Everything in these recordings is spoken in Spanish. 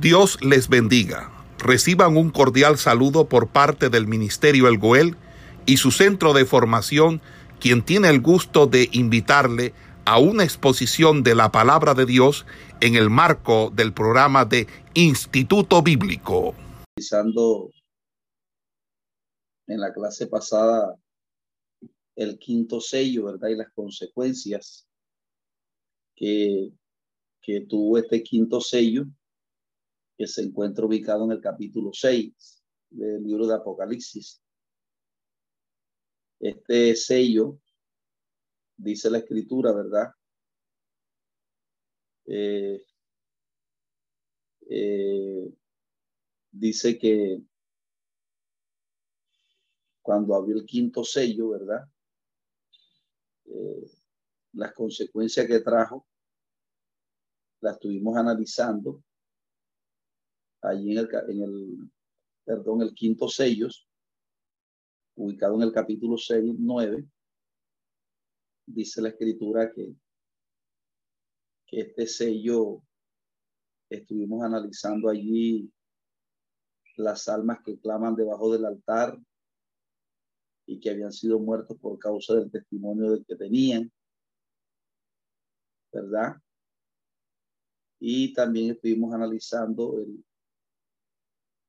Dios les bendiga. Reciban un cordial saludo por parte del Ministerio El Goel y su centro de formación, quien tiene el gusto de invitarle a una exposición de la palabra de Dios en el marco del programa de Instituto Bíblico. En la clase pasada el quinto sello, ¿verdad? Y las consecuencias que, que tuvo este quinto sello que se encuentra ubicado en el capítulo 6 del libro de Apocalipsis. Este sello, dice la escritura, ¿verdad? Eh, eh, dice que cuando abrió el quinto sello, ¿verdad? Eh, las consecuencias que trajo las estuvimos analizando allí en el, en el, perdón, el quinto sellos, ubicado en el capítulo 6, 9, dice la escritura que, que este sello estuvimos analizando allí las almas que claman debajo del altar y que habían sido muertos por causa del testimonio del que tenían, ¿verdad? Y también estuvimos analizando el,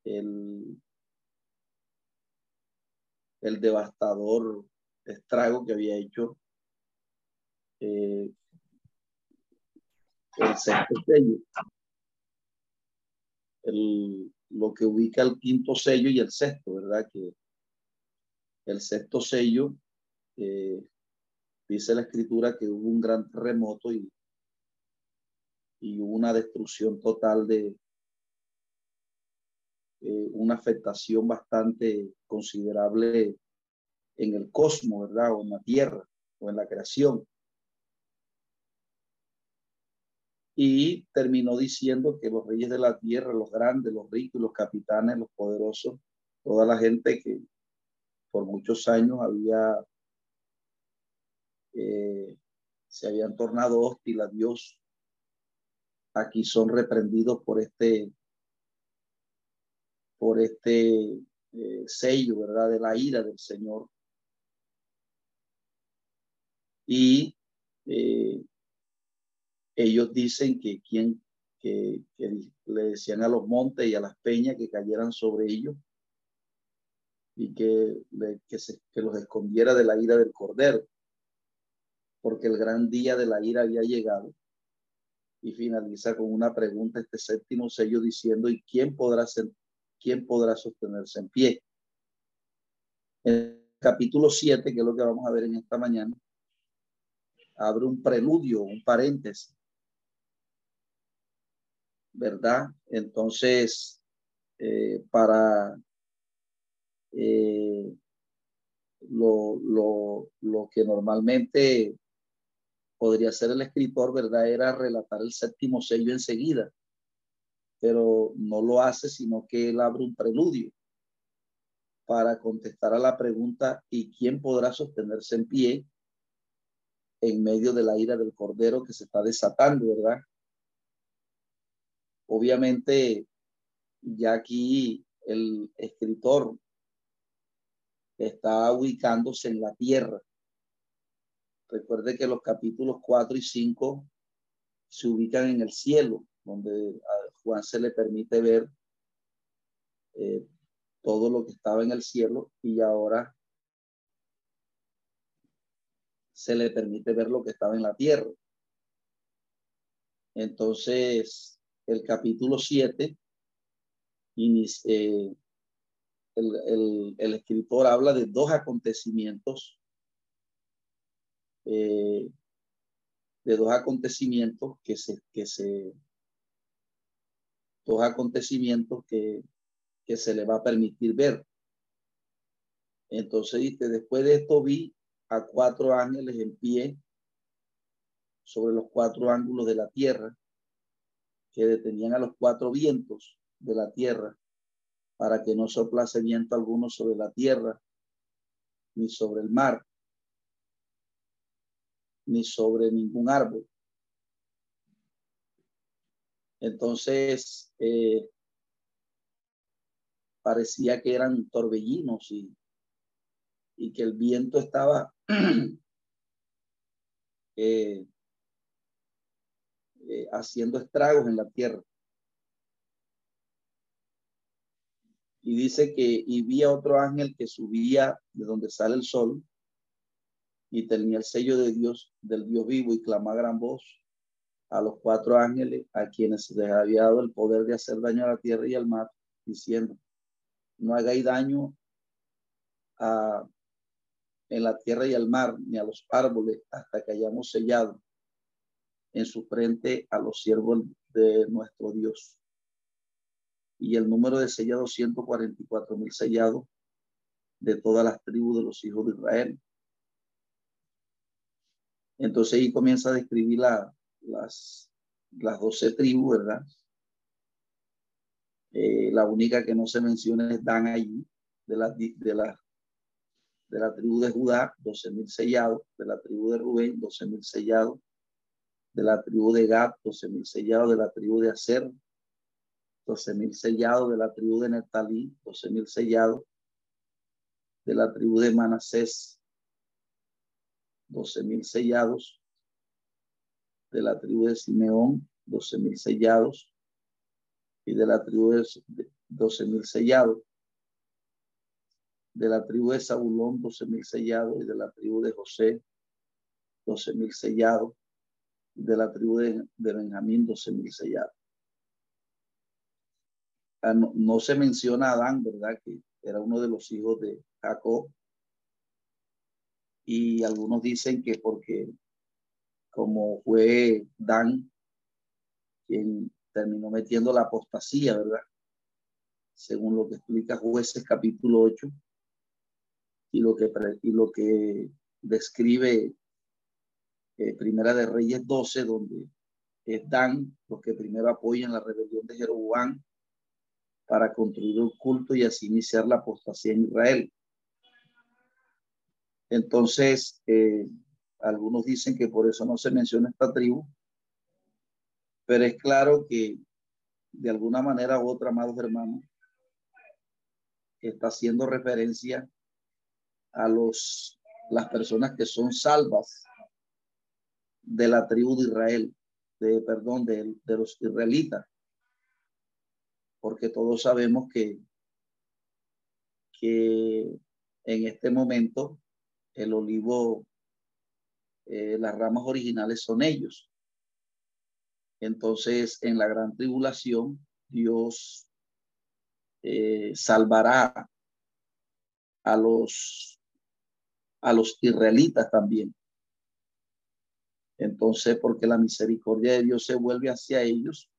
el, el devastador estrago que había hecho eh, el sexto sello. El, lo que ubica el quinto sello y el sexto, ¿verdad? Que el sexto sello, eh, dice la escritura que hubo un gran terremoto y, y una destrucción total de, eh, una afectación bastante considerable en el cosmos, ¿verdad? O en la Tierra, o en la creación. Y terminó diciendo que los reyes de la tierra, los grandes, los ricos, los capitanes, los poderosos, toda la gente que por muchos años había, eh, se habían tornado hostil a Dios, aquí son reprendidos por este por este eh, sello, ¿verdad? De la ira del Señor. Y eh, ellos dicen que quien que, le decían a los montes y a las peñas que cayeran sobre ellos y que, que, que los escondiera de la ira del cordero, porque el gran día de la ira había llegado. Y finaliza con una pregunta este séptimo sello diciendo, ¿y quién podrá ¿quién podrá sostenerse en pie? El capítulo 7, que es lo que vamos a ver en esta mañana, abre un preludio, un paréntesis. ¿Verdad? Entonces, eh, para eh, lo, lo, lo que normalmente podría ser el escritor, ¿verdad? Era relatar el séptimo sello enseguida pero no lo hace, sino que él abre un preludio para contestar a la pregunta ¿y quién podrá sostenerse en pie en medio de la ira del cordero que se está desatando, verdad? Obviamente, ya aquí el escritor está ubicándose en la tierra. Recuerde que los capítulos 4 y 5 se ubican en el cielo, donde Juan se le permite ver eh, todo lo que estaba en el cielo y ahora se le permite ver lo que estaba en la tierra. Entonces, el capítulo 7, eh, el, escritor habla de dos acontecimientos eh, de dos acontecimientos que se, que se acontecimientos que, que se le va a permitir ver. Entonces dice, después de esto vi a cuatro ángeles en pie sobre los cuatro ángulos de la tierra, que detenían a los cuatro vientos de la tierra, para que no soplase viento alguno sobre la tierra, ni sobre el mar, ni sobre ningún árbol. Entonces, eh, parecía que eran torbellinos y, que el viento estaba eh, eh, haciendo estragos en la tierra. Y dice que y vi a otro ángel que subía de donde sale el sol y tenía el sello de Dios, del Dios vivo, y clama a gran voz a los cuatro ángeles a quienes se les había dado el poder de hacer daño a la tierra y al mar, diciendo, no hagáis daño a, en la tierra y al mar, ni a los árboles, hasta que hayamos sellado en su frente a los siervos de nuestro Dios. Y el número de sellados, 144 mil sellados de todas las tribus de los hijos de Israel. Entonces ahí comienza a describir la, las, las 12 tribus, ¿verdad? Eh, la única que no se menciona es Dan allí, de la, de la, de la tribu de Judá, 12 mil sellados, de la tribu de Rubén, 12 mil sellados, de la tribu de Gad, 12 mil sellados, de la tribu de Aser, 12 mil sellados, de la tribu de Netalí, 12 mil sellados, de la tribu de Manasés, 12 mil sellados, de la tribu de Simeón, 12 mil sellados, y de la tribu de 12 mil sellados, de la tribu de Zabulón, 12 mil sellados, y de la tribu de José, 12 mil sellados, de la tribu de, Benjamín, 12 mil sellados. Ah, no, no, se menciona a Adán, ¿verdad? Que era uno de los hijos de Jacob. Y algunos dicen que porque como fue Dan quien terminó metiendo la apostasía, ¿verdad? Según lo que explica Jueces capítulo 8 y lo que, y lo que describe eh, Primera de Reyes 12, donde es Dan los que primero apoyan la rebelión de Jeroboam para construir un culto y así iniciar la apostasía en Israel. Entonces, eh, algunos dicen que por eso no se menciona esta tribu, pero es claro que de alguna manera u otra, amados hermanos, está haciendo referencia a los, las personas que son salvas de la tribu de Israel, de, perdón, de, de los israelitas, porque todos sabemos que, que en este momento el olivo eh, las ramas originales son ellos. Entonces, en la gran tribulación, Dios eh, salvará a los, a los israelitas también. Entonces, porque la misericordia de Dios se vuelve hacia ellos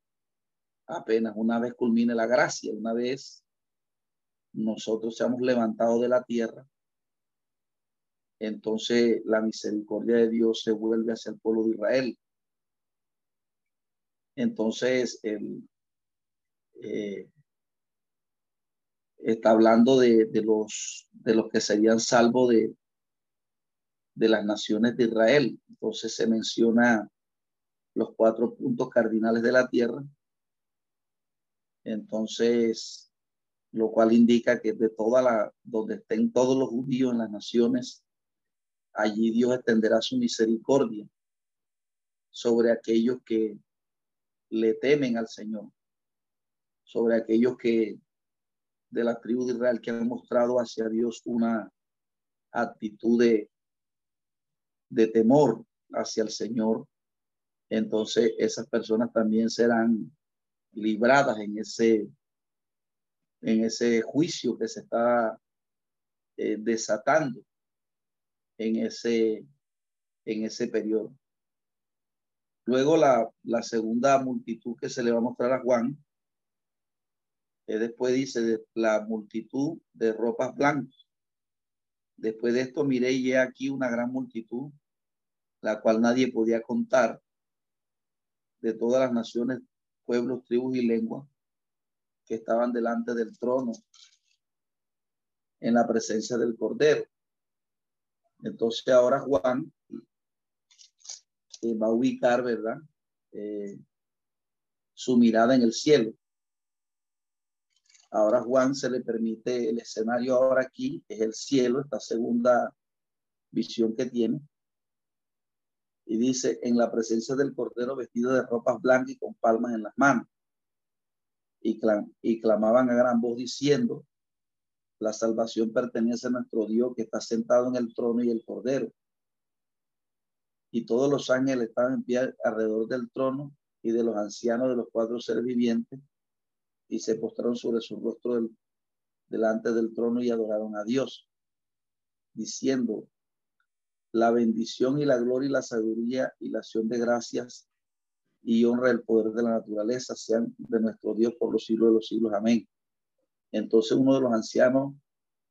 apenas una vez culmine la gracia, una vez nosotros seamos levantados de la tierra, entonces la misericordia de Dios se vuelve hacia el pueblo de Israel. Entonces, él eh, está hablando de, los, de los que serían salvos de, de las naciones de Israel. Entonces se menciona los cuatro puntos cardinales de la tierra. Entonces, lo cual indica que de toda la, donde estén todos los judíos en las naciones, allí Dios extenderá su misericordia sobre aquellos que le temen al Señor, sobre aquellos que de la tribu de Israel que han mostrado hacia Dios una actitud de, de temor hacia el Señor. Entonces esas personas también serán libradas en ese, en ese juicio que se está eh, desatando en ese, en ese periodo. Luego la, la, segunda multitud que se le va a mostrar a Juan, eh, después dice de la multitud de ropas blancas. Después de esto miré y he aquí una gran multitud, la cual nadie podía contar, de todas las naciones, pueblos, tribus y lenguas que estaban delante del trono en la presencia del Cordero entonces ahora Juan eh, va a ubicar, ¿verdad? Eh, su mirada en el cielo. Ahora Juan se le permite el escenario ahora aquí, es el cielo, esta segunda visión que tiene. Y dice, en la presencia del Cordero vestido de ropas blancas y con palmas en las manos. Y, y clamaban a gran voz diciendo, la salvación pertenece a nuestro Dios que está sentado en el trono y el Cordero. Y todos los ángeles estaban en pie alrededor del trono y de los ancianos de los cuatro seres vivientes y se postraron sobre su rostro delante del trono y adoraron a Dios, diciendo, la bendición y la gloria y la sabiduría y la acción de gracias y honra el poder de la naturaleza sean de nuestro Dios por los siglos de los siglos. Amén. Entonces uno de los ancianos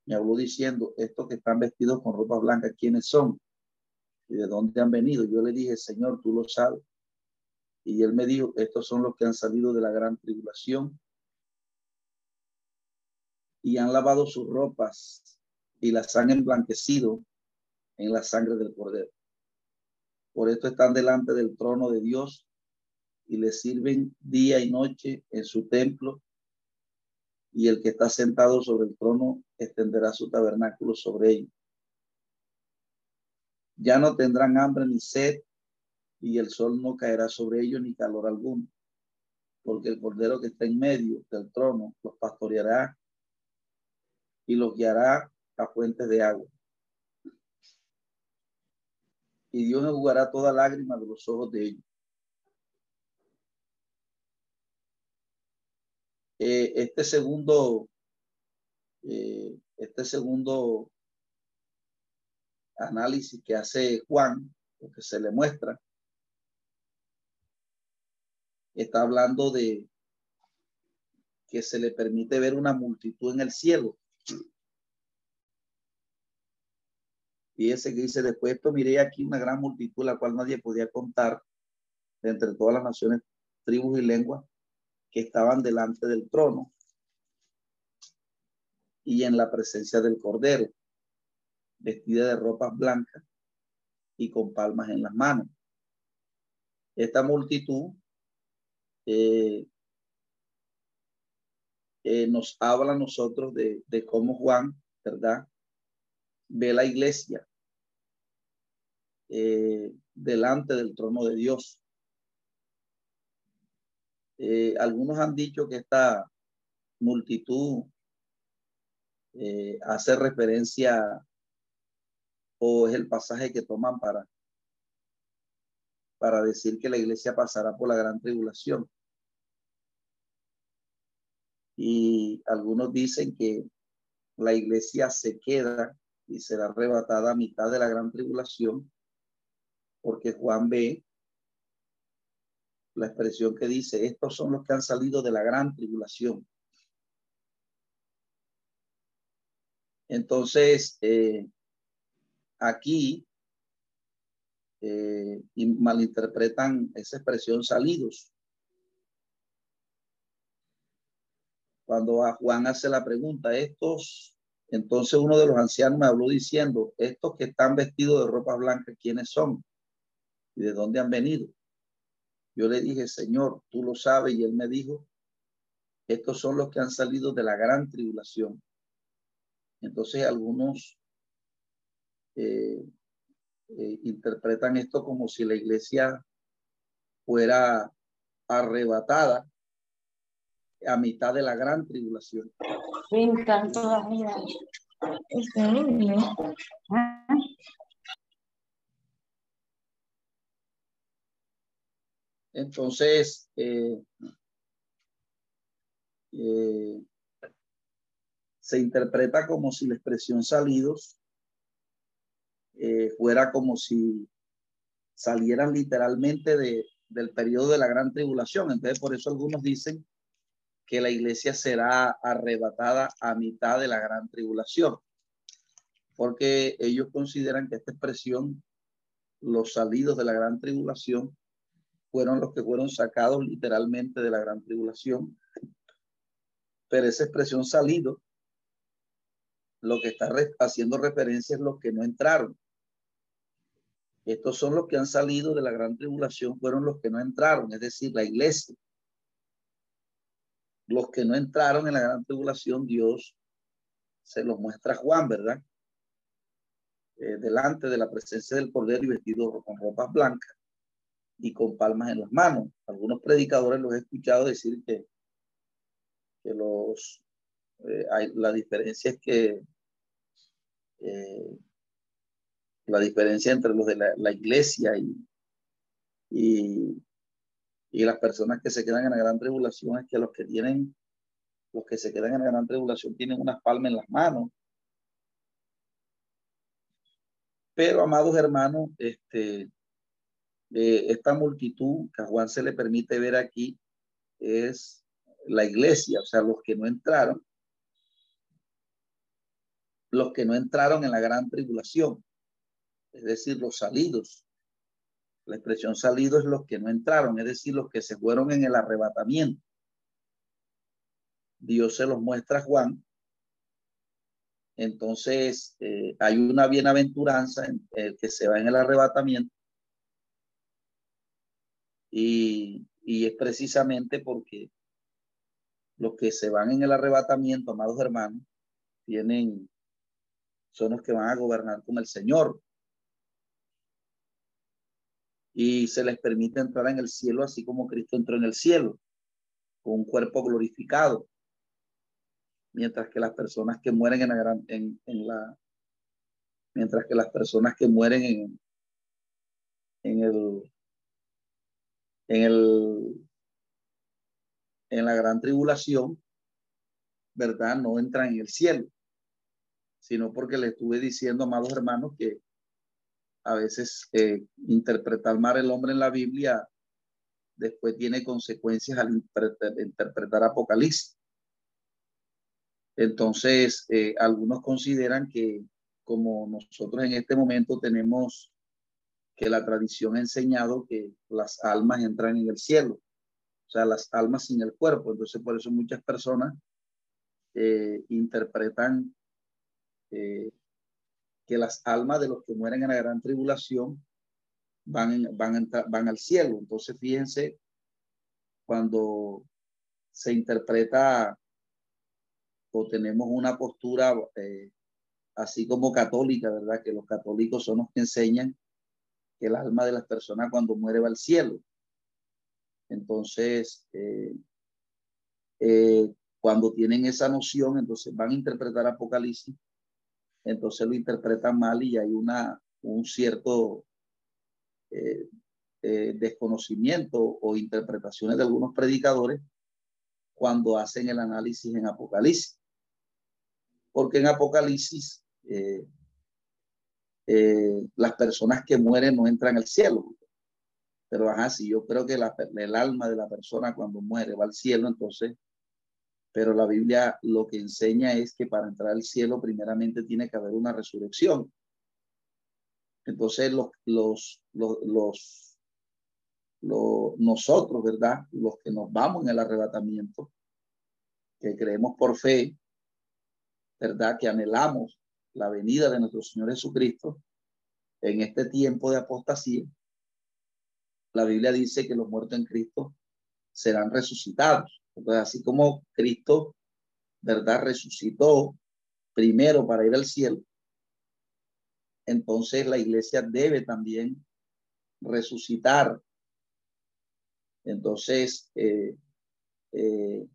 me habló diciendo, estos que están vestidos con ropa blanca, ¿quiénes son? ¿Y de dónde han venido? Yo le dije, Señor, tú lo sabes. Y él me dijo, estos son los que han salido de la gran tribulación y han lavado sus ropas y las han emblanquecido en la sangre del cordero. Por esto están delante del trono de Dios y le sirven día y noche en su templo y el que está sentado sobre el trono extenderá su tabernáculo sobre ellos. Ya no tendrán hambre ni sed, y el sol no caerá sobre ellos ni calor alguno, porque el cordero que está en medio del trono los pastoreará y los guiará a fuentes de agua. Y Dios enjugará toda lágrima de los ojos de ellos. Eh, este segundo, eh, este segundo análisis que hace Juan, lo que se le muestra, está hablando de que se le permite ver una multitud en el cielo. Ese que dice, después esto miré aquí una gran multitud, la cual nadie podía contar, de entre todas las naciones, tribus y lenguas, que estaban delante del trono y en la presencia del Cordero, vestida de ropas blancas y con palmas en las manos. Esta multitud eh, eh, nos habla a nosotros de, de cómo Juan, ¿verdad? Ve la iglesia eh, delante del trono de Dios. Eh, algunos han dicho que esta multitud eh, hace referencia o es el pasaje que toman para, para decir que la iglesia pasará por la gran tribulación. Y algunos dicen que la iglesia se queda y será arrebatada a mitad de la gran tribulación porque Juan ve la expresión que dice, estos son los que han salido de la gran tribulación. Entonces, eh, aquí eh, malinterpretan esa expresión salidos. Cuando a Juan hace la pregunta, estos, entonces uno de los ancianos me habló diciendo, estos que están vestidos de ropa blanca, ¿quiénes son? ¿Y de dónde han venido? Yo le dije, Señor, tú lo sabes. Y él me dijo, estos son los que han salido de la gran tribulación. Entonces algunos eh, eh, interpretan esto como si la iglesia fuera arrebatada a mitad de la gran tribulación. Entonces, eh, eh, se interpreta como si la expresión salidos eh, fuera como si salieran literalmente de, del periodo de la gran tribulación. Entonces, por eso algunos dicen que la iglesia será arrebatada a mitad de la gran tribulación, porque ellos consideran que esta expresión, los salidos de la gran tribulación, fueron los que fueron sacados literalmente de la gran tribulación. Pero esa expresión salido, lo que está haciendo referencia es los que no entraron. Estos son los que han salido de la gran tribulación, fueron los que no entraron, es decir, la iglesia. los que no entraron en la gran tribulación, Dios se los muestra a Juan, ¿verdad? Eh, delante de la presencia del Cordero y vestido con ropas blancas y con palmas en las manos. Algunos predicadores los he escuchado decir que, que los, eh, la diferencia es que eh, la diferencia entre los de la, iglesia y, y, y, las personas que se quedan en la gran tribulación es que los que tienen, los que se quedan en la gran tribulación tienen unas palmas en las manos. Pero, amados hermanos, este, esta multitud que a Juan se le permite ver aquí es la iglesia, o sea, los que no entraron, los que no entraron en la gran tribulación, es decir, los salidos. La expresión salido es los que no entraron, es decir, los que se fueron en el arrebatamiento. Dios se los muestra a Juan. Entonces, eh, hay una bienaventuranza en el que se va en el arrebatamiento y, es precisamente porque los que se van en el arrebatamiento, amados hermanos, tienen, son los que van a gobernar con el Señor. Y se les permite entrar en el cielo así como Cristo entró en el cielo, con un cuerpo glorificado. Mientras que las personas que mueren en la, en, en la mientras que las personas que mueren en, en el en, el, en la gran tribulación, ¿verdad? No entran en el cielo, sino porque le estuve diciendo, amados hermanos, que a veces eh, interpretar mal el hombre en la Biblia después tiene consecuencias al interpretar, Apocalipsis. Entonces, eh, algunos consideran que como nosotros en este momento tenemos que la tradición ha enseñado que las almas entran en el cielo, o sea, las almas sin el cuerpo. Entonces, por eso muchas personas eh, interpretan eh, que las almas de los que mueren en la gran tribulación van, van, van al cielo. Entonces, fíjense, cuando se interpreta o tenemos una postura eh, así como católica, ¿verdad? Que los católicos son los que enseñan que el alma de las personas cuando muere va al cielo. Entonces, eh, eh, cuando tienen esa noción, entonces van a interpretar Apocalipsis, entonces lo interpretan mal y hay una, un cierto eh, desconocimiento o interpretaciones de algunos predicadores cuando hacen el análisis en Apocalipsis. Porque en Apocalipsis las personas que mueren no entran al cielo. Pero ajá, si yo creo que el alma de la persona cuando muere va al cielo, entonces, pero la Biblia lo que enseña es que para entrar al cielo primeramente tiene que haber una resurrección. Entonces los, los, los, los, los nosotros, ¿verdad? Los que nos vamos en el arrebatamiento, que creemos por fe, ¿verdad? Que anhelamos la venida de nuestro Señor Jesucristo, en este tiempo de apostasía, la Biblia dice que los muertos en Cristo serán resucitados. Entonces, así como Cristo, ¿verdad? Resucitó primero para ir al cielo, entonces la iglesia debe también resucitar. Entonces, eh, eh,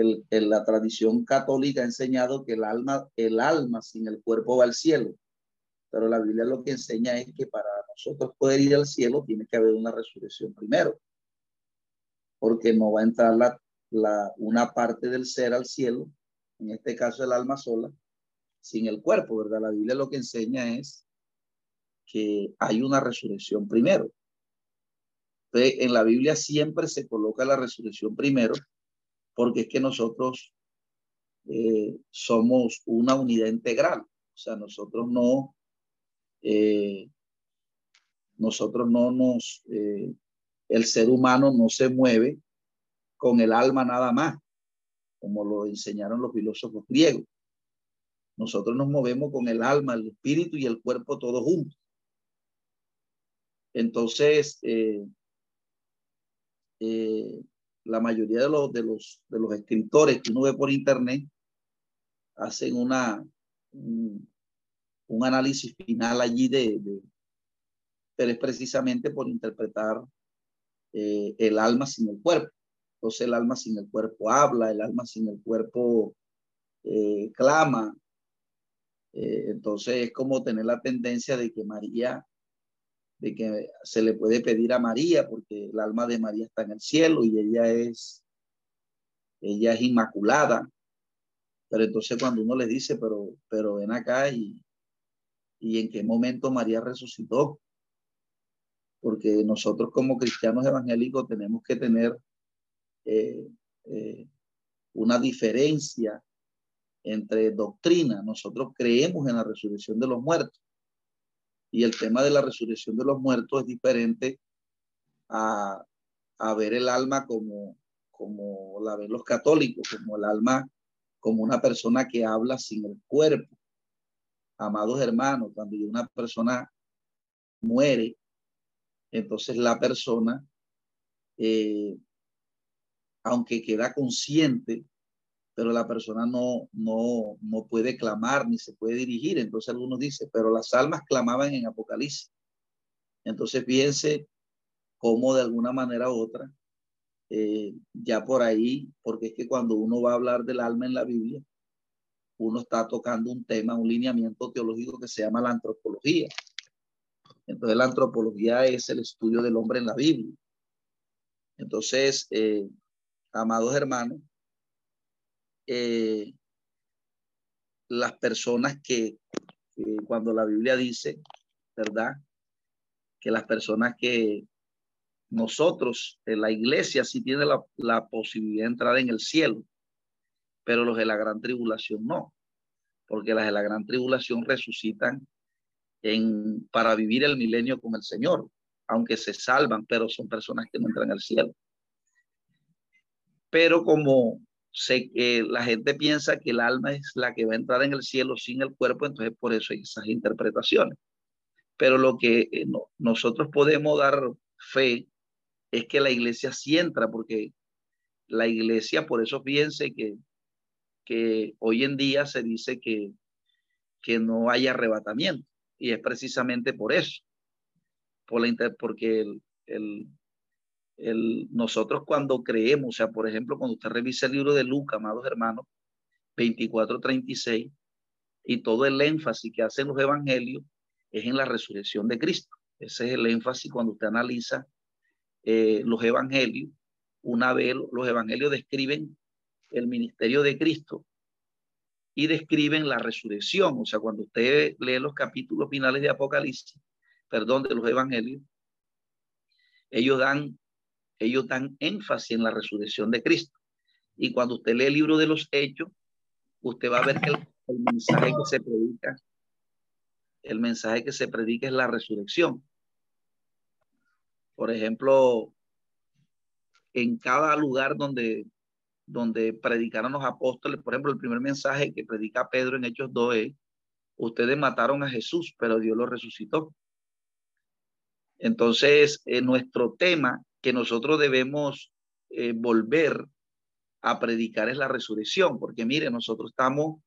el, la tradición católica ha enseñado que el alma, el alma sin el cuerpo va al cielo. Pero la Biblia lo que enseña es que para nosotros poder ir al cielo tiene que haber una resurrección primero. Porque no va a entrar la, la, una parte del ser al cielo, en este caso el alma sola, sin el cuerpo, ¿verdad? La Biblia lo que enseña es que hay una resurrección primero. Entonces, en la Biblia siempre se coloca la resurrección primero porque es que nosotros eh, somos una unidad integral. O sea, nosotros no, eh, nosotros no nos, eh, el ser humano no se mueve con el alma nada más, como lo enseñaron los filósofos griegos. Nosotros nos movemos con el alma, el espíritu y el cuerpo todos juntos. Entonces, la mayoría de los, de los, de los escritores que uno ve por internet hacen una, un, análisis final allí de, pero es precisamente por interpretar eh, el alma sin el cuerpo. Entonces el alma sin el cuerpo habla, el alma sin el cuerpo eh, clama. Eh, entonces es como tener la tendencia de que María, de que se le puede pedir a María, porque el alma de María está en el cielo y ella es, ella es inmaculada. Pero entonces cuando uno le dice, pero, pero ven acá y, y en qué momento María resucitó, porque nosotros como cristianos evangélicos tenemos que tener eh, eh, una diferencia entre doctrina. Nosotros creemos en la resurrección de los muertos y el tema de la resurrección de los muertos es diferente a, ver el alma como, como la ven los católicos, como el alma como una persona que habla sin el cuerpo. Amados hermanos, cuando una persona muere, entonces la persona, eh, aunque queda consciente, pero la persona no, no, no puede clamar ni se puede dirigir. Entonces algunos dicen, pero las almas clamaban en Apocalipsis. Entonces piense cómo de alguna manera u otra, eh, ya por ahí, porque es que cuando uno va a hablar del alma en la Biblia, uno está tocando un tema, un lineamiento teológico que se llama la antropología. Entonces la antropología es el estudio del hombre en la Biblia. Entonces, eh, amados hermanos, eh, las personas que, cuando la Biblia dice, ¿verdad? Que las personas que nosotros, en la iglesia, sí tiene la, la posibilidad de entrar en el cielo, pero los de la gran tribulación no, porque las de la gran tribulación resucitan para vivir el milenio con el Señor, aunque se salvan, pero son personas que no entran al cielo. Pero como sé que la gente piensa que el alma es la que va a entrar en el cielo sin el cuerpo, entonces por eso hay esas interpretaciones. Pero lo que eh, nosotros podemos dar fe es que la iglesia sí entra, porque la iglesia, por eso fíjense que, que hoy en día se dice que, que no hay arrebatamiento. Y es precisamente por eso, por la porque el, el, el, nosotros cuando creemos, o sea, por ejemplo, cuando usted revisa el libro de Lucas, amados hermanos, 24:36, y todo el énfasis que hacen los evangelios es en la resurrección de Cristo. Ese es el énfasis cuando usted analiza eh, los evangelios. Una vez los evangelios describen el ministerio de Cristo y describen la resurrección. O sea, cuando usted lee los capítulos finales de Apocalipsis, perdón, de los evangelios, ellos dan, ellos dan énfasis en la resurrección de Cristo. Y cuando usted lee el libro de los hechos, usted va a ver que el, mensaje que se predica, el mensaje que se predica es la resurrección. Por ejemplo, en cada lugar donde donde predicaron los apóstoles. Por ejemplo, el primer mensaje que predica Pedro en Hechos 2 es, ustedes mataron a Jesús, pero Dios lo resucitó. Entonces, eh, nuestro tema que nosotros debemos eh, volver a predicar es la resurrección, porque mire, nosotros estamos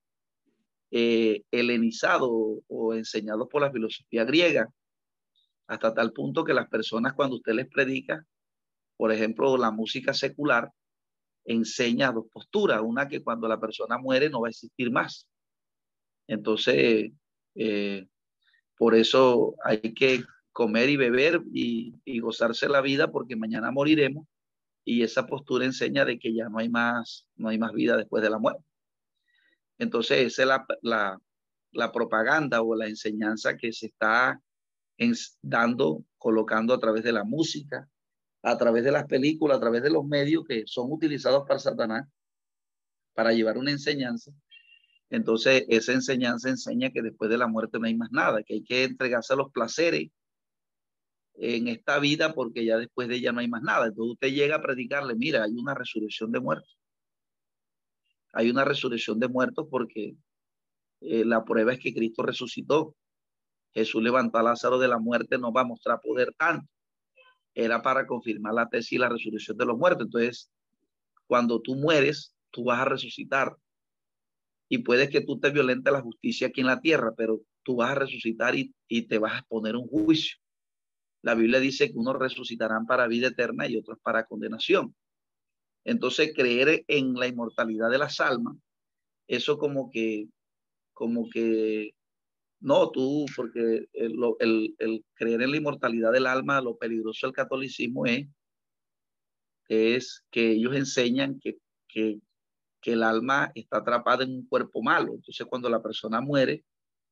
eh, helenizados o enseñados por la filosofía griega, hasta tal punto que las personas cuando usted les predica, por ejemplo, la música secular, enseña dos posturas. Una que cuando la persona muere no va a existir más. Entonces, eh, por eso hay que comer y beber y, gozarse la vida porque mañana moriremos y esa postura enseña de que ya no hay más, no hay más vida después de la muerte. Entonces, esa es la, la, la propaganda o la enseñanza que se está dando, colocando a través de la música, a través de las películas, a través de los medios que son utilizados para Satanás, para llevar una enseñanza. Entonces, esa enseñanza enseña que después de la muerte no hay más nada, que hay que entregarse a los placeres en esta vida porque ya después de ella no hay más nada. Entonces usted llega a predicarle, mira, hay una resurrección de muertos. Hay una resurrección de muertos porque eh, la prueba es que Cristo resucitó. Jesús levantó a Lázaro de la muerte, no va a mostrar poder tanto era para confirmar la tesis y la resurrección de los muertos. Entonces, cuando tú mueres, tú vas a resucitar. Y puede que tú te violentes la justicia aquí en la tierra, pero tú vas a resucitar y, y te vas a poner un juicio. La Biblia dice que unos resucitarán para vida eterna y otros para condenación. Entonces, creer en la inmortalidad de las almas, eso como que, como que, no, tú, porque el, el, creer en la inmortalidad del alma, lo peligroso del catolicismo es, es que ellos enseñan que, que, que el alma está atrapada en un cuerpo malo. Entonces, cuando la persona muere,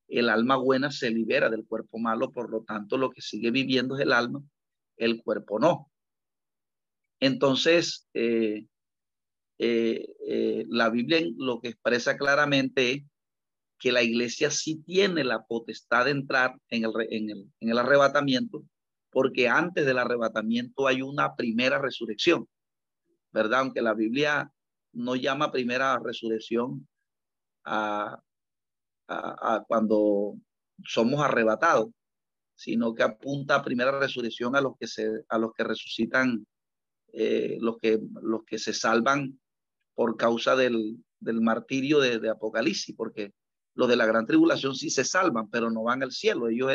el alma buena se libera del cuerpo malo, por lo tanto lo que sigue viviendo es el alma, el cuerpo no. Entonces, eh, eh, eh, la Biblia lo que expresa claramente es que la iglesia sí tiene la potestad de entrar en el, en el, en el arrebatamiento, porque antes del arrebatamiento hay una primera resurrección, ¿verdad? Aunque la Biblia no llama primera resurrección a, a, cuando somos arrebatados, sino que apunta a primera resurrección a los que se, a los que resucitan, eh, los que los que se salvan por causa del, del martirio de, Apocalipsis, porque los de la gran tribulación sí se salvan, pero no van al cielo, ellos,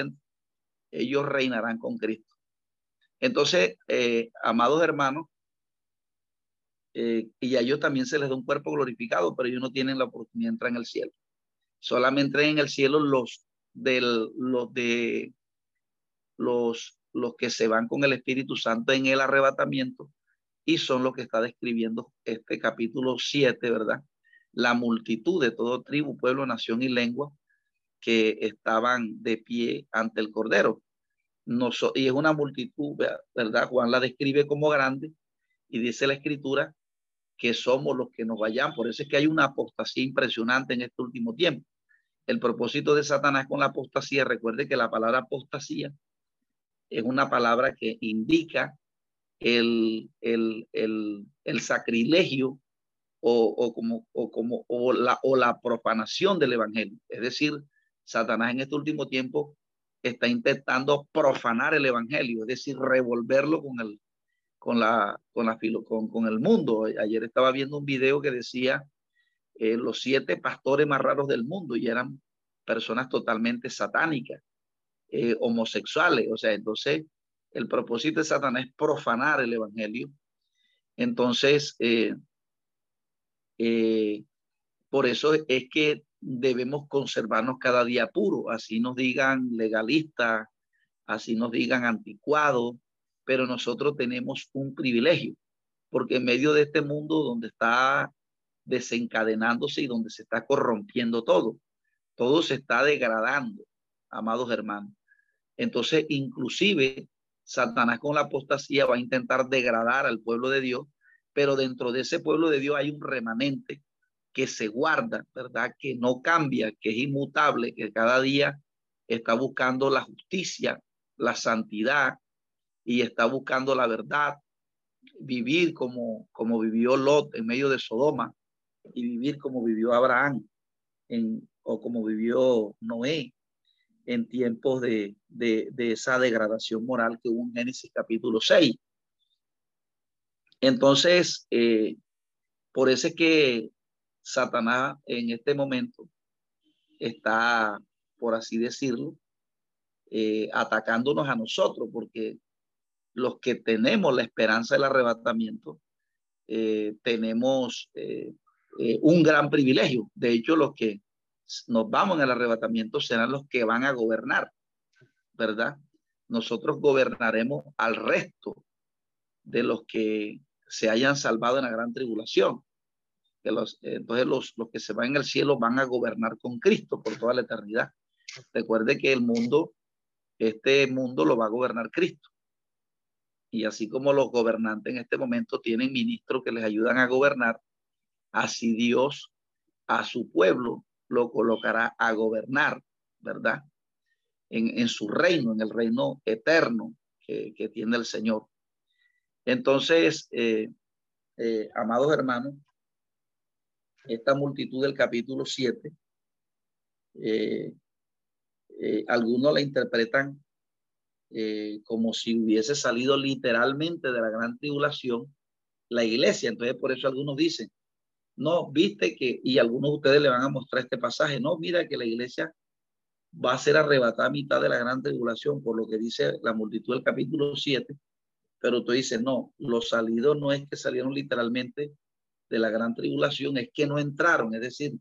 ellos reinarán con Cristo. Entonces, eh, amados hermanos, eh, y a ellos también se les da un cuerpo glorificado, pero ellos no tienen la oportunidad de entrar en el cielo solamente en el cielo los, del, los de los, los que se van con el Espíritu Santo en el arrebatamiento y son los que está describiendo este capítulo 7, ¿verdad? La multitud de todo tribu, pueblo, nación y lengua que estaban de pie ante el Cordero. No y es una multitud, ¿verdad? Juan la describe como grande y dice la escritura que somos los que nos vayan. Por eso es que hay una apostasía impresionante en este último tiempo el propósito de Satanás con la apostasía, recuerde que la palabra apostasía es una palabra que indica el, el, el, el sacrilegio o, o, como, o, como, o, la, o la profanación del evangelio. Es decir, Satanás en este último tiempo está intentando profanar el evangelio, es decir, revolverlo con el, con la, con la con, con el mundo. Ayer estaba viendo un video que decía eh, los siete pastores más raros del mundo y eran personas totalmente satánicas, eh, homosexuales. O sea, entonces el propósito de Satanás es profanar el Evangelio. Entonces, eh, por eso es que debemos conservarnos cada día puro, así nos digan legalistas, así nos digan anticuados, pero nosotros tenemos un privilegio, porque en medio de este mundo donde está desencadenándose y donde se está corrompiendo todo. Todo se está degradando, amados hermanos. Entonces, inclusive, Satanás con la apostasía va a intentar degradar al pueblo de Dios, pero dentro de ese pueblo de Dios hay un remanente que se guarda, ¿verdad? Que no cambia, que es inmutable, que cada día está buscando la justicia, la santidad y está buscando la verdad, vivir como, como vivió Lot en medio de Sodoma, y vivir como vivió Abraham o como vivió Noé en tiempos de, de, esa degradación moral que hubo en Génesis capítulo 6. Entonces, eh, por eso es que Satanás en este momento está, por así decirlo, eh, atacándonos a nosotros, porque los que tenemos la esperanza del arrebatamiento, eh, tenemos eh, un gran privilegio. De hecho, los que nos vamos en el arrebatamiento serán los que van a gobernar, ¿verdad? Nosotros gobernaremos al resto de los que se hayan salvado en la gran tribulación. Que los, entonces los, los que se van el cielo van a gobernar con Cristo por toda la eternidad. Recuerde que el mundo, este mundo lo va a gobernar Cristo. Y así como los gobernantes en este momento tienen ministros que les ayudan a gobernar, así Dios a su pueblo lo colocará a gobernar, ¿verdad? En, su reino, en el reino eterno que, tiene el Señor. Entonces, eh, eh, amados hermanos, esta multitud del capítulo 7, eh, algunos la interpretan como si hubiese salido literalmente de la gran tribulación la iglesia. Entonces, por eso algunos dicen, no, viste que, y algunos de ustedes le van a mostrar este pasaje, no, mira que la iglesia va a ser arrebatada a mitad de la gran tribulación, por lo que dice la multitud del capítulo 7, pero tú dices, no, los salidos no es que salieron literalmente de la gran tribulación, es que no entraron, es decir,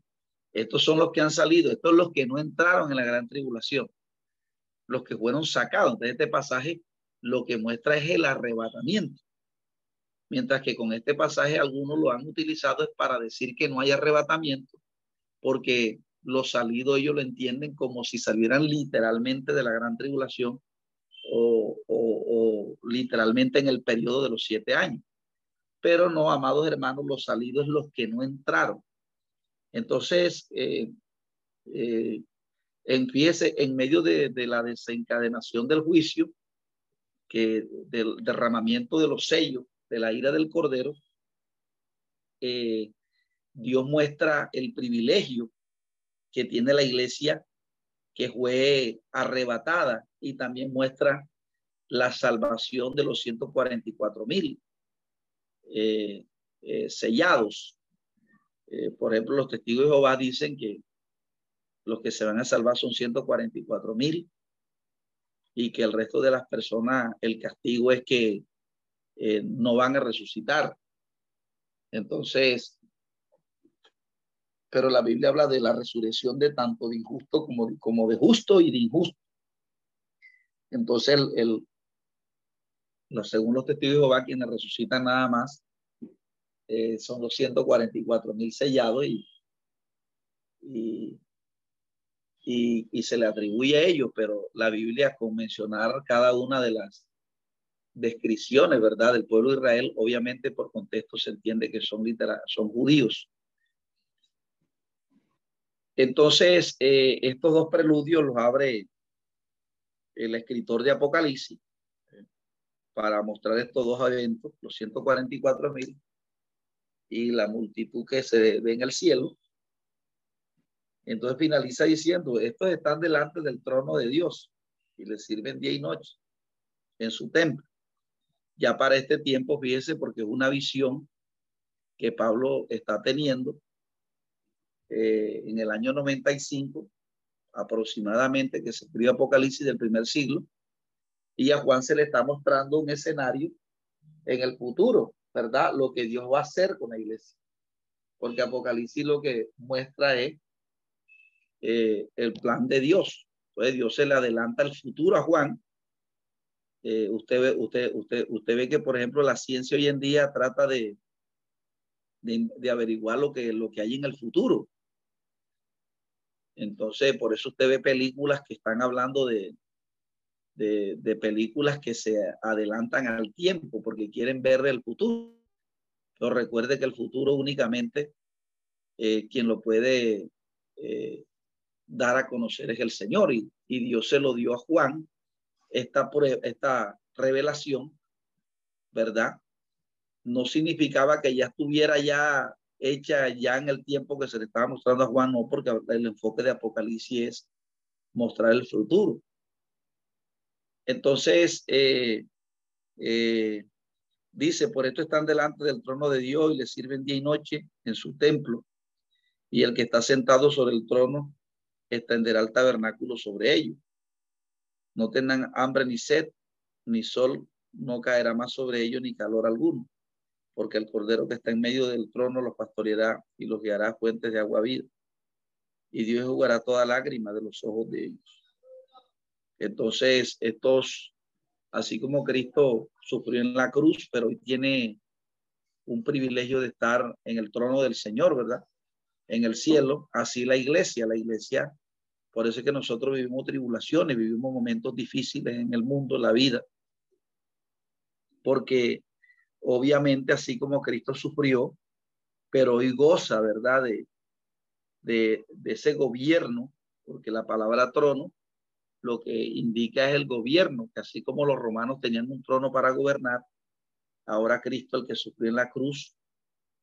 estos son los que han salido, estos son los que no entraron en la gran tribulación, los que fueron sacados. Entonces este pasaje lo que muestra es el arrebatamiento. Mientras que con este pasaje algunos lo han utilizado es para decir que no hay arrebatamiento, porque los salidos ellos lo entienden como si salieran literalmente de la gran tribulación o, literalmente en el periodo de los siete años. Pero no, amados hermanos, los salidos los que no entraron. Entonces, eh, eh, en medio de, de, la desencadenación del juicio, que del derramamiento de los sellos, de la ira del Cordero, eh, Dios muestra el privilegio que tiene la iglesia que fue arrebatada y también muestra la salvación de los 144 mil eh, eh, sellados. por ejemplo, los testigos de Jehová dicen que los que se van a salvar son 144 mil y que el resto de las personas, el castigo es que eh, no van a resucitar. Entonces, pero la Biblia habla de la resurrección de tanto de injusto como de, como de justo y de injusto. Entonces, el, el, según los testigos de Jehová, quienes resucitan nada más, eh, son los 144 mil sellados y, y, y, se le atribuye a ellos, pero la Biblia con mencionar cada una de las descripciones, ¿verdad? Del pueblo de Israel, obviamente por contexto se entiende que son literal, son judíos. Entonces, eh, estos dos preludios los abre el escritor de Apocalipsis para mostrar estos dos eventos, los 144 mil y la multitud que se ve en el cielo. Entonces finaliza diciendo, estos están delante del trono de Dios y les sirven día y noche en su templo. Ya para este tiempo, fíjese, porque es una visión que Pablo está teniendo eh, en el año 95, aproximadamente, que se escribe Apocalipsis del primer siglo, y a Juan se le está mostrando un escenario en el futuro, ¿verdad? Lo que Dios va a hacer con la iglesia. Porque Apocalipsis lo que muestra es eh, el plan de Dios. Entonces Dios se le adelanta el futuro a Juan. Eh, usted, ve, usted, usted, usted ve que, por ejemplo, la ciencia hoy en día trata de, de, averiguar lo que, lo que hay en el futuro. Entonces, por eso usted ve películas que están hablando de, de, películas que se adelantan al tiempo porque quieren ver el futuro. Pero recuerde que el futuro únicamente eh, quien lo puede eh, dar a conocer es el Señor y, Dios se lo dio a Juan esta, esta revelación, ¿verdad? No significaba que ya estuviera ya hecha ya en el tiempo que se le estaba mostrando a Juan, no, porque el enfoque de Apocalipsis es mostrar el futuro. Entonces, eh, eh, dice, por esto están delante del trono de Dios y le sirven día y noche en su templo. Y el que está sentado sobre el trono extenderá el tabernáculo sobre ellos. No tengan hambre ni sed, ni sol no caerá más sobre ellos, ni calor alguno, porque el cordero que está en medio del trono los pastoreará y los guiará a fuentes de agua vida. Y Dios jugará toda lágrima de los ojos de ellos. Entonces, estos, así como Cristo sufrió en la cruz, pero hoy tiene un privilegio de estar en el trono del Señor, ¿verdad? En el cielo, así la iglesia, la iglesia por eso es que nosotros vivimos tribulaciones, vivimos momentos difíciles en el mundo, en la vida. Porque obviamente así como Cristo sufrió, pero hoy goza, ¿verdad? De, de, ese gobierno, porque la palabra trono lo que indica es el gobierno, que así como los romanos tenían un trono para gobernar, ahora Cristo, el que sufrió en la cruz,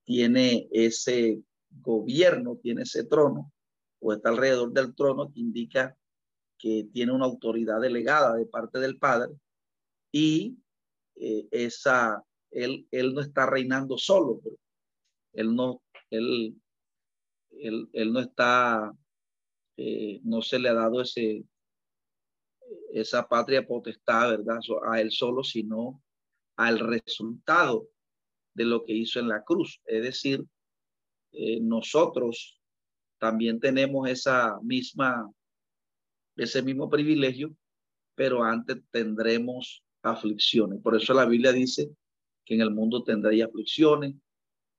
tiene ese gobierno, tiene ese trono o está alrededor del trono, que indica que tiene una autoridad delegada de parte del Padre y eh, esa él, él no está reinando solo, él no, él, él, no está, eh, no se le ha dado ese, esa patria potestad, ¿verdad? A él solo, sino al resultado de lo que hizo en la cruz. Es decir, eh, nosotros también tenemos esa misma, ese mismo privilegio, pero antes tendremos aflicciones. Por eso la Biblia dice que en el mundo tendréis aflicciones.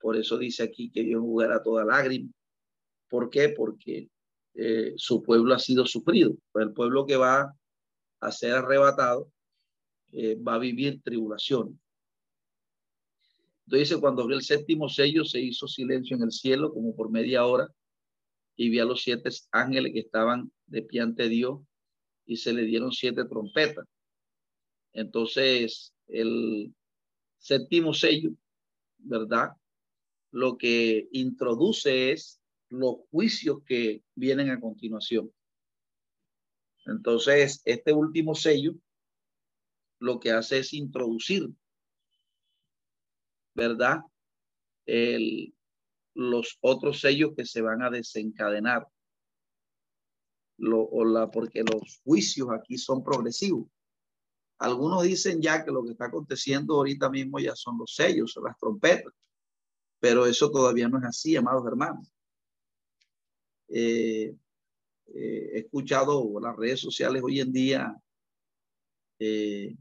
Por eso dice aquí que Dios jugará toda lágrima. ¿Por qué? Porque eh, su pueblo ha sido sufrido. Pues el pueblo que va a ser arrebatado eh, va a vivir tribulación. Entonces dice, cuando abrió el séptimo sello, se hizo silencio en el cielo como por media hora y vi a los siete ángeles que estaban de pie ante Dios y se le dieron siete trompetas. Entonces, el séptimo sello, ¿verdad? Lo que introduce es los juicios que vienen a continuación. Entonces, este último sello lo que hace es introducir, ¿verdad? El, los otros sellos que se van a desencadenar. Lo, o la, porque los juicios aquí son progresivos. Algunos dicen ya que lo que está aconteciendo ahorita mismo ya son los sellos, las trompetas, pero eso todavía no es así, amados hermanos. Eh, eh, he escuchado las redes sociales hoy en día eh,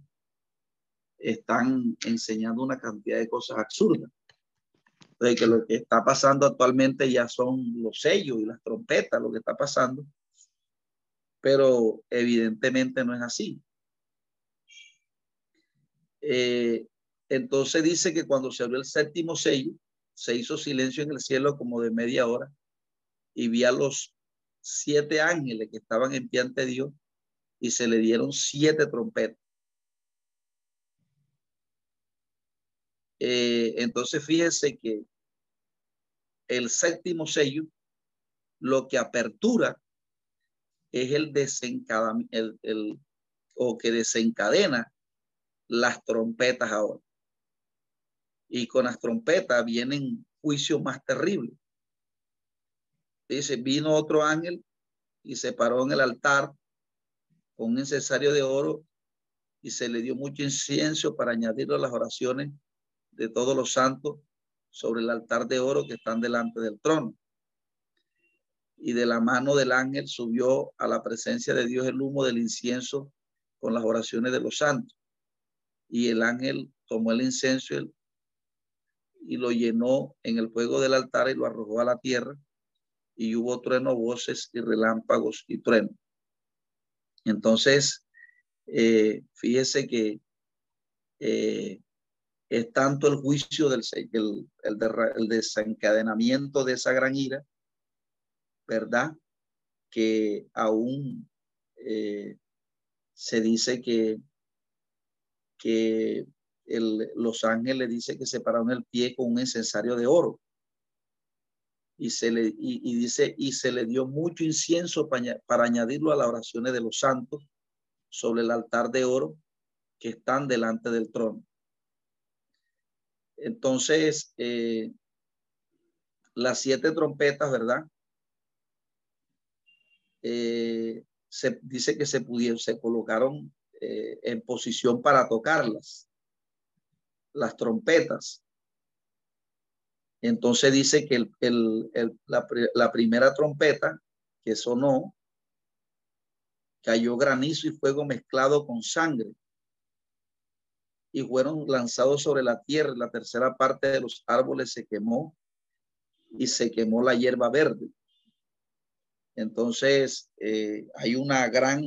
están enseñando una cantidad de cosas absurdas. De que lo que está pasando actualmente ya son los sellos y las trompetas, lo que está pasando. Pero evidentemente no es así. Eh, entonces dice que cuando se abrió el séptimo sello, se hizo silencio en el cielo como de media hora y vi a los siete ángeles que estaban en pie ante Dios y se le dieron siete trompetas. Eh, entonces fíjense que el séptimo sello lo que apertura es el desencadenamiento, el, o que desencadena las trompetas ahora. Y con las trompetas vienen juicios más terribles. Dice, vino otro ángel y se paró en el altar con un incensario de oro y se le dio mucho incienso para añadirlo a las oraciones de todos los santos sobre el altar de oro que están delante del trono. Y de la mano del ángel subió a la presencia de Dios el humo del incienso con las oraciones de los santos. Y el ángel tomó el incienso y lo llenó en el fuego del altar y lo arrojó a la tierra y hubo trueno, voces y relámpagos y trueno. Entonces, eh, fíjese que eh, es tanto el juicio del el, desencadenamiento de esa gran ira, ¿verdad? Que aún eh, se dice que, los ángeles dice que separaron el pie con un incensario de oro y se le dice y se le dio mucho incienso para, añadirlo a las oraciones de los santos sobre el altar de oro que están delante del trono. Entonces, eh, las siete trompetas, ¿verdad? Eh, se dice que se pudieron, se colocaron eh, en posición para tocarlas, las trompetas. Entonces dice que la, primera trompeta que sonó, cayó granizo y fuego mezclado con sangre y fueron lanzados sobre la tierra. La tercera parte de los árboles se quemó y se quemó la hierba verde. Entonces eh, hay una gran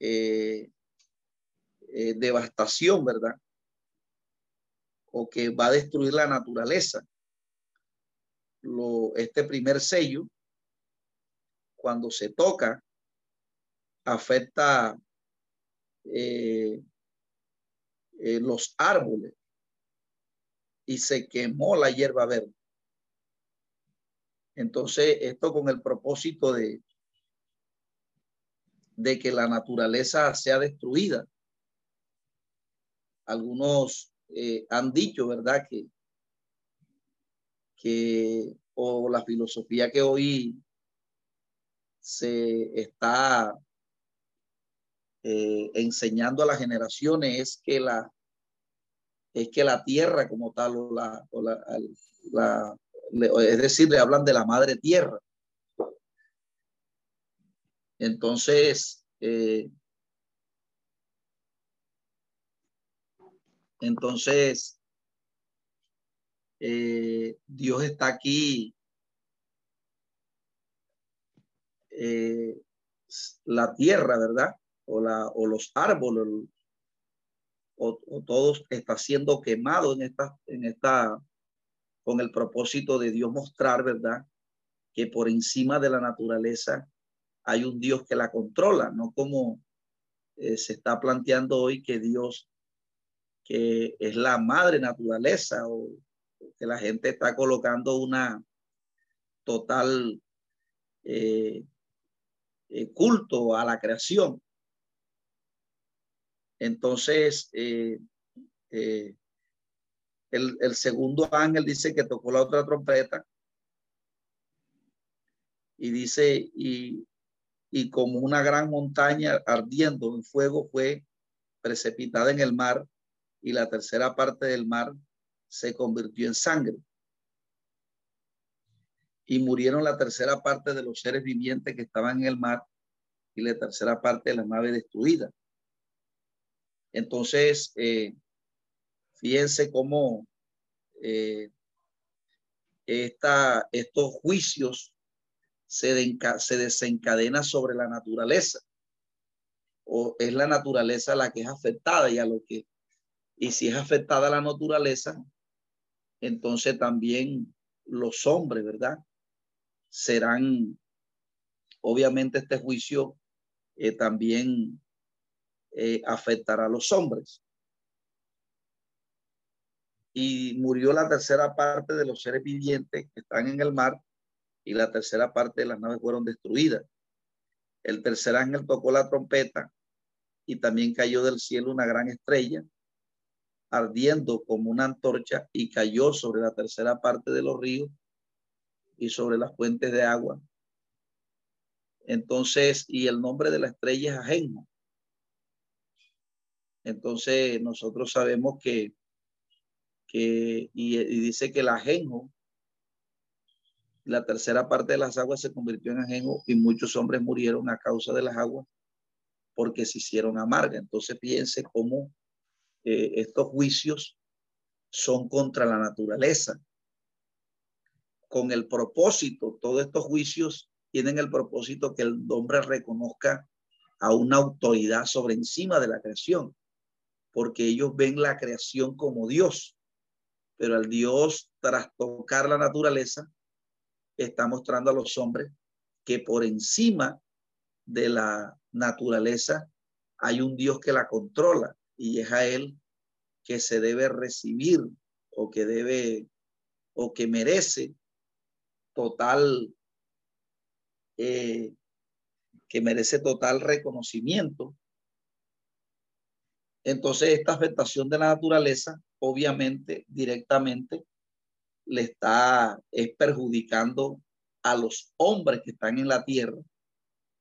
eh, eh, devastación, ¿verdad? o que va a destruir la naturaleza. Lo, este primer sello, cuando se toca, afecta los árboles y se quemó la hierba verde. Entonces, esto con el propósito de, de que la naturaleza sea destruida. Algunos eh, han dicho, ¿verdad? Que, que, o la filosofía que hoy se está eh, enseñando a las generaciones es que la es que la tierra como tal la, o la, es decir, le hablan de la madre tierra. Entonces, eh, entonces, eh, Dios está aquí eh, la tierra, ¿verdad? O, los árboles, o, o todos está siendo quemado en esta, en esta, con el propósito de Dios mostrar, ¿verdad? Que por encima de la naturaleza hay un Dios que la controla, no como eh, se está planteando hoy que Dios, que es la madre naturaleza, o que la gente está colocando una total eh, eh, culto a la creación. Entonces, eh, eh, el, segundo ángel dice que tocó la otra trompeta y dice, y, y como una gran montaña ardiendo en fuego fue precipitada en el mar y la tercera parte del mar se convirtió en sangre y murieron la tercera parte de los seres vivientes que estaban en el mar y la tercera parte de la nave destruida. Entonces, eh, fíjense cómo eh, esta, estos juicios se, se desencadenan sobre la naturaleza. O es la naturaleza la que es afectada y a lo que, y si es afectada la naturaleza, entonces también los hombres, ¿verdad? serán, obviamente este juicio eh, también eh, afectará a los hombres. Y murió la tercera parte de los seres vivientes que están en el mar y la tercera parte de las naves fueron destruidas. El tercer ángel tocó la trompeta y también cayó del cielo una gran estrella ardiendo como una antorcha y cayó sobre la tercera parte de los ríos y sobre las fuentes de agua. Entonces, y el nombre de la estrella es Ajenjo. Entonces, nosotros sabemos que, que y, dice que el Ajenjo, la tercera parte de las aguas se convirtió en Ajenjo y muchos hombres murieron a causa de las aguas porque se hicieron amargas. Entonces, piense cómo eh, estos juicios son contra la naturaleza con el propósito, todos estos juicios tienen el propósito que el hombre reconozca a una autoridad sobre encima de la creación, porque ellos ven la creación como Dios, pero al Dios trastocar la naturaleza, está mostrando a los hombres que por encima de la naturaleza hay un Dios que la controla y es a él que se debe recibir o que debe o que merece total, eh, que merece total reconocimiento. Entonces, esta afectación de la naturaleza, obviamente, directamente, le está es perjudicando a los hombres que están en la tierra,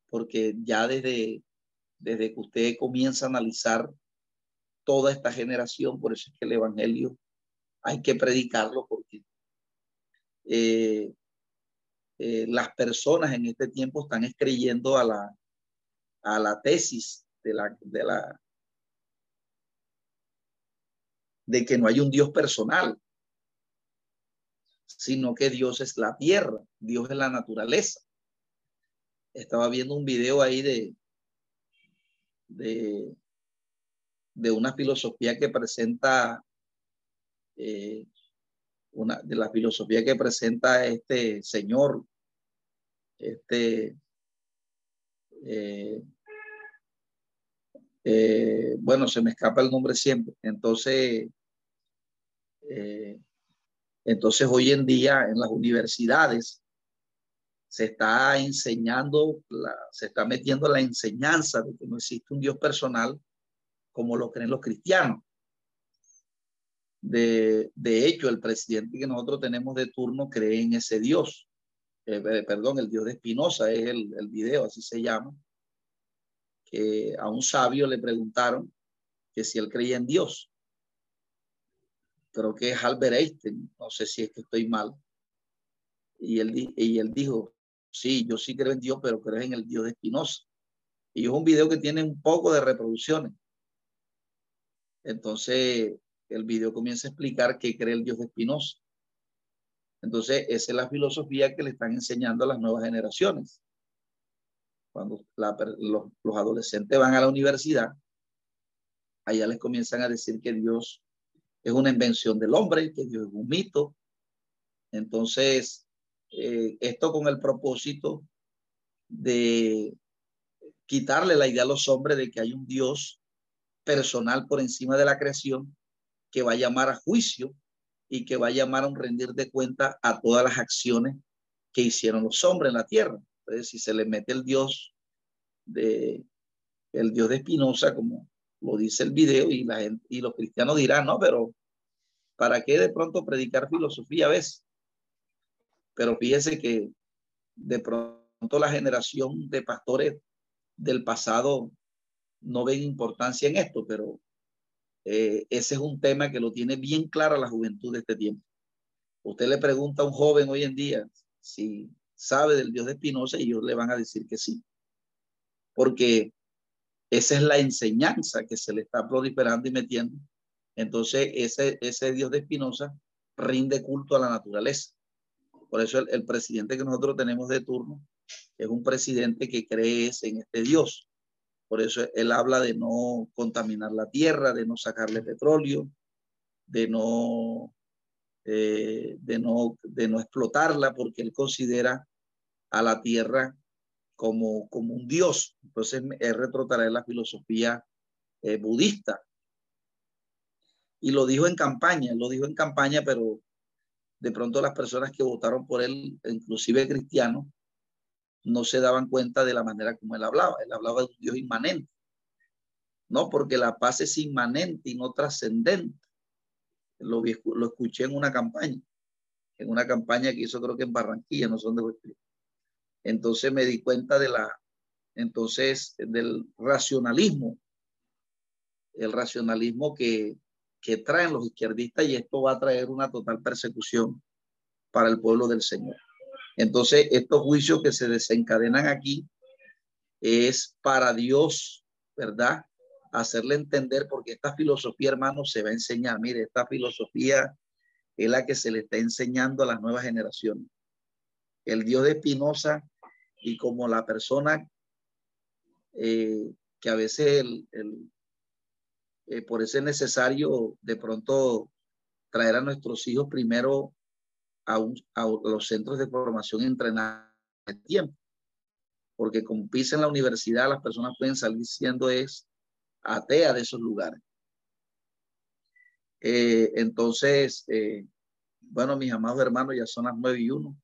porque ya desde, desde que usted comienza a analizar toda esta generación, por eso es que el Evangelio hay que predicarlo, porque eh, eh, las personas en este tiempo están escribiendo a la, a la tesis de la, de la de que no hay un Dios personal, sino que Dios es la tierra, Dios es la naturaleza. Estaba viendo un video ahí de, de, de una filosofía que presenta eh, una de la filosofía que presenta este señor este, eh, eh, bueno, se me escapa el nombre siempre. Entonces, eh, entonces hoy en día en las universidades se está enseñando, se está metiendo la enseñanza de que no existe un Dios personal como lo creen los cristianos. De, hecho, el presidente que nosotros tenemos de turno cree en ese Dios. Eh, perdón, el Dios de Espinosa es el, el video, así se llama. Que a un sabio le preguntaron que si él creía en Dios. Creo que es Albert Einstein, no sé si es que estoy mal. Y él, y él dijo, sí, yo sí creo en Dios, pero creo en el Dios de Espinosa. Y es un video que tiene un poco de reproducciones. Entonces, el video comienza a explicar qué cree el Dios de Espinosa. Entonces, esa es la filosofía que le están enseñando a las nuevas generaciones. Cuando los, los adolescentes van a la universidad, allá les comienzan a decir que Dios es una invención del hombre, que Dios es un mito. Entonces, eh, esto con el propósito de quitarle la idea a los hombres de que hay un Dios personal por encima de la creación que va a llamar a juicio y que va a llamar a un rendir de cuenta a todas las acciones que hicieron los hombres en la tierra. Entonces, si se le mete el Dios de el Dios de Espinosa, como lo dice el video, y la los cristianos dirán, no, pero ¿para qué de pronto predicar filosofía a veces? Pero fíjese que de pronto la generación de pastores del pasado no ven importancia en esto, pero eh, ese es un tema que lo tiene bien claro la juventud de este tiempo. Usted le pregunta a un joven hoy en día si sabe del Dios de Espinosa y ellos le van a decir que sí, porque esa es la enseñanza que se le está proliferando y metiendo. Entonces, ese, ese Dios de Espinosa rinde culto a la naturaleza. Por eso el, presidente que nosotros tenemos de turno es un presidente que cree en este Dios. Por eso él habla de no contaminar la tierra, de no sacarle petróleo, de no, eh, de no, de no explotarla, porque él considera a la tierra como, como un dios. Entonces él retrotrae la filosofía eh, budista. Y lo dijo en campaña, lo dijo en campaña, pero de pronto las personas que votaron por él, inclusive cristianos, no se daban cuenta de la manera como él hablaba. Él hablaba de un Dios inmanente. No, porque la paz es inmanente y no trascendente. Lo, lo escuché en una campaña, en una campaña que hizo creo que en Barranquilla, no son de Entonces me di cuenta de la, entonces, del racionalismo, el racionalismo que, que traen los izquierdistas y esto va a traer una total persecución para el pueblo del Señor. Entonces, estos juicios que se desencadenan aquí es para Dios, ¿verdad? Hacerle entender, porque esta filosofía, hermano, se va a enseñar. Mire, esta filosofía es la que se le está enseñando a las nuevas generaciones. El Dios de Espinosa y como la persona eh, que a veces el, eh, por eso es necesario de pronto traer a nuestros hijos primero a, los centros de formación y entrenar de tiempo. Porque como pisa en la universidad, las personas pueden salir siendo es atea de esos lugares. Eh, entonces, bueno, mis amados hermanos, ya son las nueve y uno.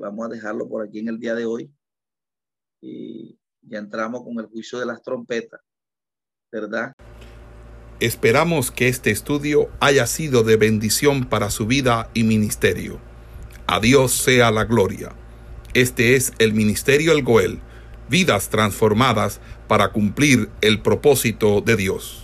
Vamos a dejarlo por aquí en el día de hoy. Y ya entramos con el juicio de las trompetas, ¿verdad? Esperamos que este estudio haya sido de bendición para su vida y ministerio. A Dios sea la gloria. Este es el Ministerio El Goel, vidas transformadas para cumplir el propósito de Dios.